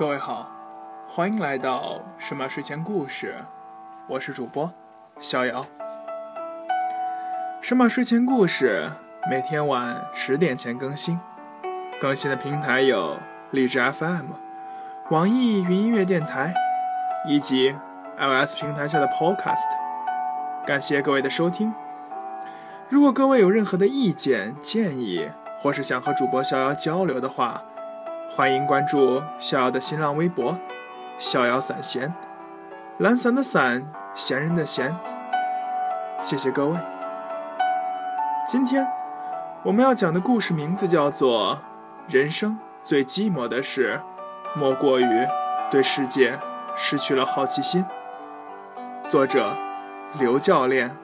各位好，欢迎来到神马睡前故事，我是主播逍遥。神马睡前故事每天晚十点前更新，更新的平台有荔枝 FM、网易云音乐电台以及 iOS 平台下的 Podcast。感谢各位的收听。如果各位有任何的意见建议，或是想和主播逍遥交流的话，欢迎关注逍遥的新浪微博“逍遥散闲”，懒散的散，闲人的闲。谢谢各位。今天我们要讲的故事名字叫做《人生最寂寞的事，莫过于对世界失去了好奇心》。作者刘教练。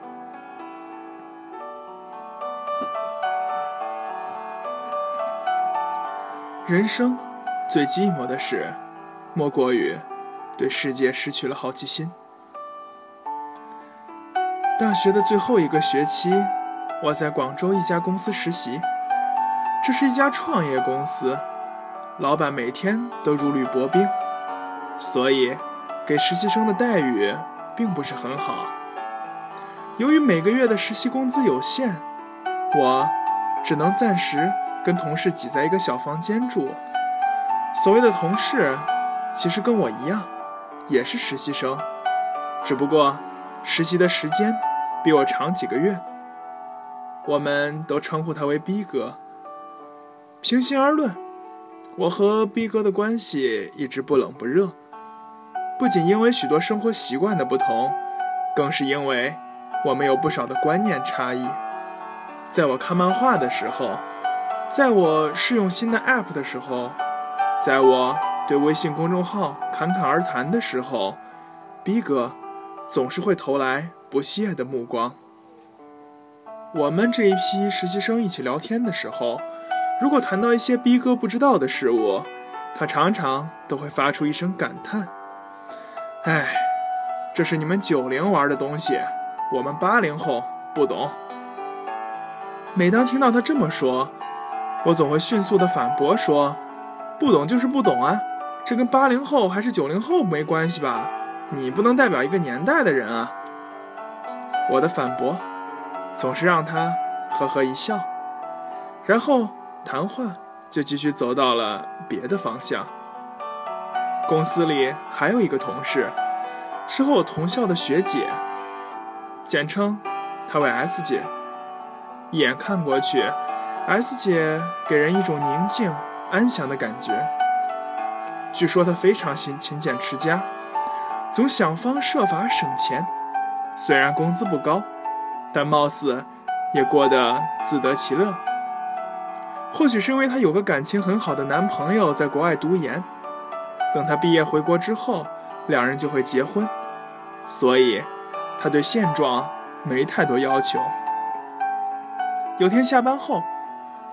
人生最寂寞的事，莫过于对世界失去了好奇心。大学的最后一个学期，我在广州一家公司实习。这是一家创业公司，老板每天都如履薄冰，所以给实习生的待遇并不是很好。由于每个月的实习工资有限，我只能暂时。跟同事挤在一个小房间住。所谓的同事，其实跟我一样，也是实习生，只不过实习的时间比我长几个月。我们都称呼他为逼哥。平心而论，我和逼哥的关系一直不冷不热，不仅因为许多生活习惯的不同，更是因为我们有不少的观念差异。在我看漫画的时候。在我试用新的 App 的时候，在我对微信公众号侃侃而谈的时候，逼哥总是会投来不屑的目光。我们这一批实习生一起聊天的时候，如果谈到一些逼哥不知道的事物，他常常都会发出一声感叹：“哎，这是你们九零玩的东西，我们八零后不懂。”每当听到他这么说，我总会迅速的反驳说：“不懂就是不懂啊，这跟八零后还是九零后没关系吧？你不能代表一个年代的人啊。”我的反驳总是让他呵呵一笑，然后谈话就继续走到了别的方向。公司里还有一个同事，是和我同校的学姐，简称她为 S 姐。一眼看过去。S 姐给人一种宁静安详的感觉。据说她非常勤勤俭持家，总想方设法省钱。虽然工资不高，但貌似也过得自得其乐。或许是因为她有个感情很好的男朋友在国外读研，等她毕业回国之后，两人就会结婚，所以她对现状没太多要求。有天下班后。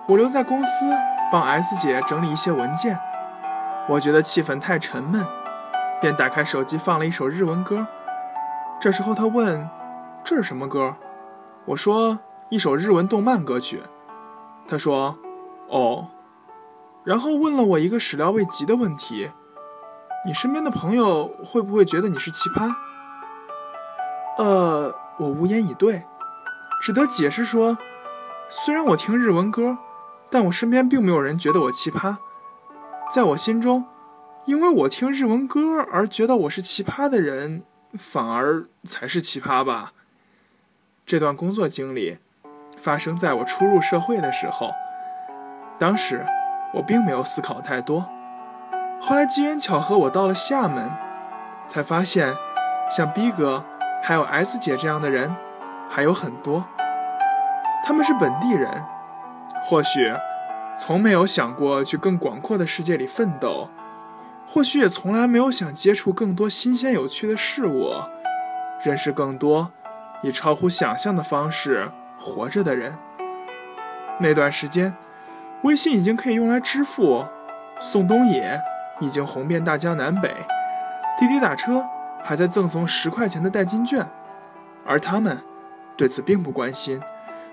我留在公司帮 S 姐整理一些文件，我觉得气氛太沉闷，便打开手机放了一首日文歌。这时候她问：“这是什么歌？”我说：“一首日文动漫歌曲。”她说：“哦。”然后问了我一个始料未及的问题：“你身边的朋友会不会觉得你是奇葩？”呃，我无言以对，只得解释说：“虽然我听日文歌。”但我身边并没有人觉得我奇葩，在我心中，因为我听日文歌而觉得我是奇葩的人，反而才是奇葩吧。这段工作经历发生在我初入社会的时候，当时我并没有思考太多。后来机缘巧合，我到了厦门，才发现像 B 哥还有 S 姐这样的人还有很多，他们是本地人。或许，从没有想过去更广阔的世界里奋斗，或许也从来没有想接触更多新鲜有趣的事物，认识更多以超乎想象的方式活着的人。那段时间，微信已经可以用来支付，送东野已经红遍大江南北，滴滴打车还在赠送十块钱的代金券，而他们对此并不关心，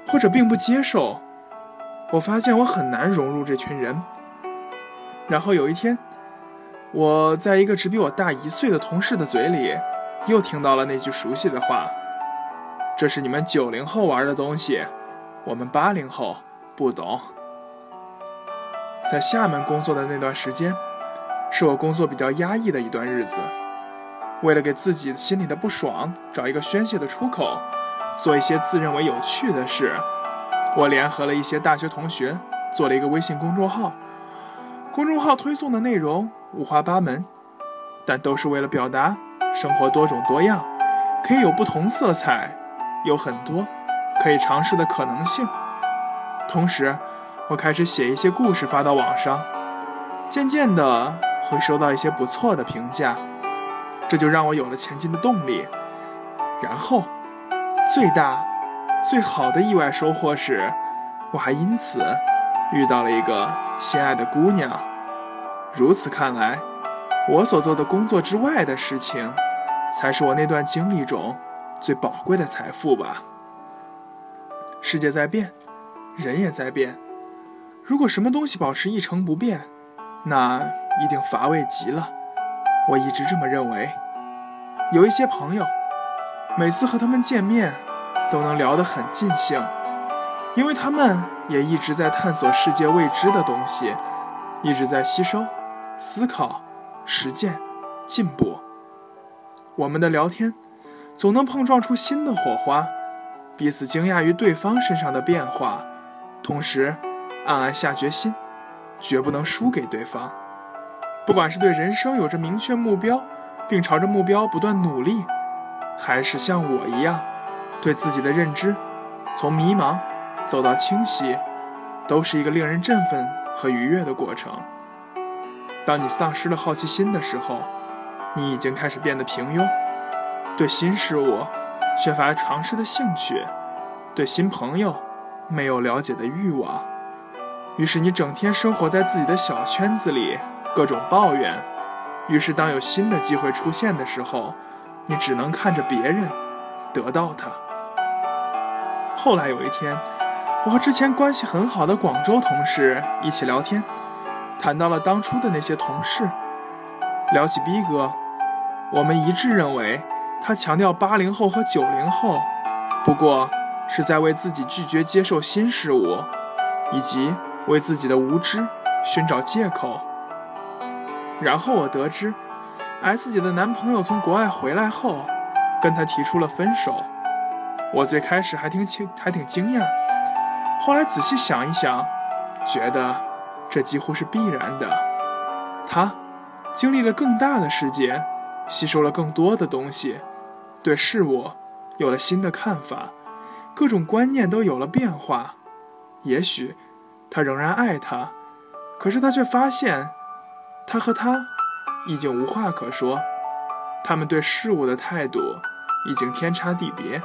或者并不接受。我发现我很难融入这群人。然后有一天，我在一个只比我大一岁的同事的嘴里，又听到了那句熟悉的话：“这是你们九零后玩的东西，我们八零后不懂。”在厦门工作的那段时间，是我工作比较压抑的一段日子。为了给自己心里的不爽找一个宣泄的出口，做一些自认为有趣的事，我联合了一些大学同学，做了一个微信公众号。公众号推送的内容五花八门，但都是为了表达生活多种多样，可以有不同色彩，有很多可以尝试的可能性。同时，我开始写一些故事发到网上，渐渐的会收到一些不错的评价，这就让我有了前进的动力。然后，最大、最好的意外收获是，我还因此遇到了一个。心爱的姑娘，如此看来，我所做的工作之外的事情，才是我那段经历中最宝贵的财富吧。世界在变，人也在变。如果什么东西保持一成不变，那一定乏味极了。我一直这么认为。有一些朋友，每次和他们见面，都能聊得很尽兴。因为他们也一直在探索世界未知的东西，一直在吸收、思考、实践、进步。我们的聊天总能碰撞出新的火花，彼此惊讶于对方身上的变化，同时暗暗下决心，绝不能输给对方。不管是对人生有着明确目标，并朝着目标不断努力，还是像我一样，对自己的认知从迷茫。走到清晰，都是一个令人振奋和愉悦的过程。当你丧失了好奇心的时候，你已经开始变得平庸，对新事物缺乏尝试的兴趣，对新朋友没有了解的欲望。于是你整天生活在自己的小圈子里，各种抱怨。于是当有新的机会出现的时候，你只能看着别人得到它。后来有一天。我和之前关系很好的广州同事一起聊天，谈到了当初的那些同事。聊起逼哥，我们一致认为他强调八零后和九零后，不过是在为自己拒绝接受新事物，以及为自己的无知寻找借口。然后我得知，S 姐的男朋友从国外回来后，跟她提出了分手。我最开始还挺惊，还挺惊讶。后来仔细想一想，觉得这几乎是必然的。他经历了更大的世界，吸收了更多的东西，对事物有了新的看法，各种观念都有了变化。也许他仍然爱她，可是他却发现，他和她已经无话可说，他们对事物的态度已经天差地别。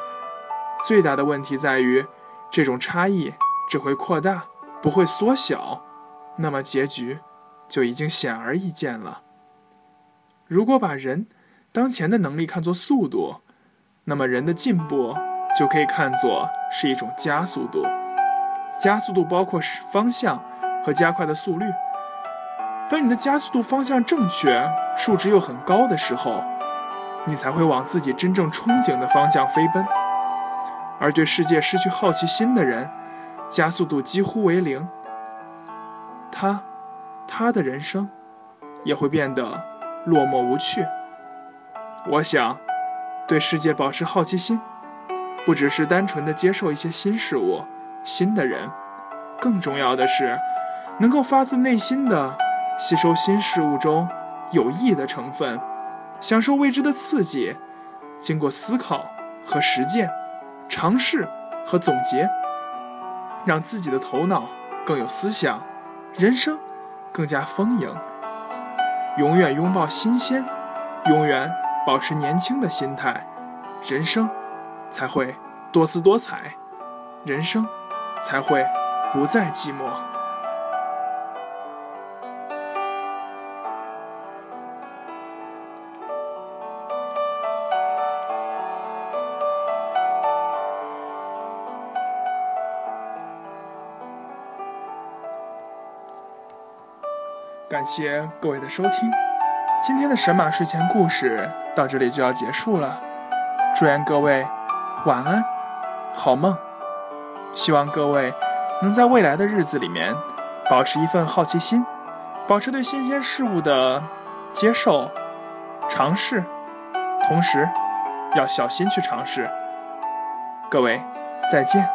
最大的问题在于这种差异。只会扩大，不会缩小，那么结局就已经显而易见了。如果把人当前的能力看作速度，那么人的进步就可以看作是一种加速度。加速度包括方向和加快的速率。当你的加速度方向正确，数值又很高的时候，你才会往自己真正憧憬的方向飞奔。而对世界失去好奇心的人，加速度几乎为零，他，他的人生也会变得落寞无趣。我想，对世界保持好奇心，不只是单纯的接受一些新事物、新的人，更重要的是，能够发自内心的吸收新事物中有益的成分，享受未知的刺激，经过思考和实践，尝试和总结。让自己的头脑更有思想，人生更加丰盈。永远拥抱新鲜，永远保持年轻的心态，人生才会多姿多彩，人生才会不再寂寞。感谢各位的收听，今天的神马睡前故事到这里就要结束了，祝愿各位晚安，好梦。希望各位能在未来的日子里面保持一份好奇心，保持对新鲜事物的接受、尝试，同时要小心去尝试。各位，再见。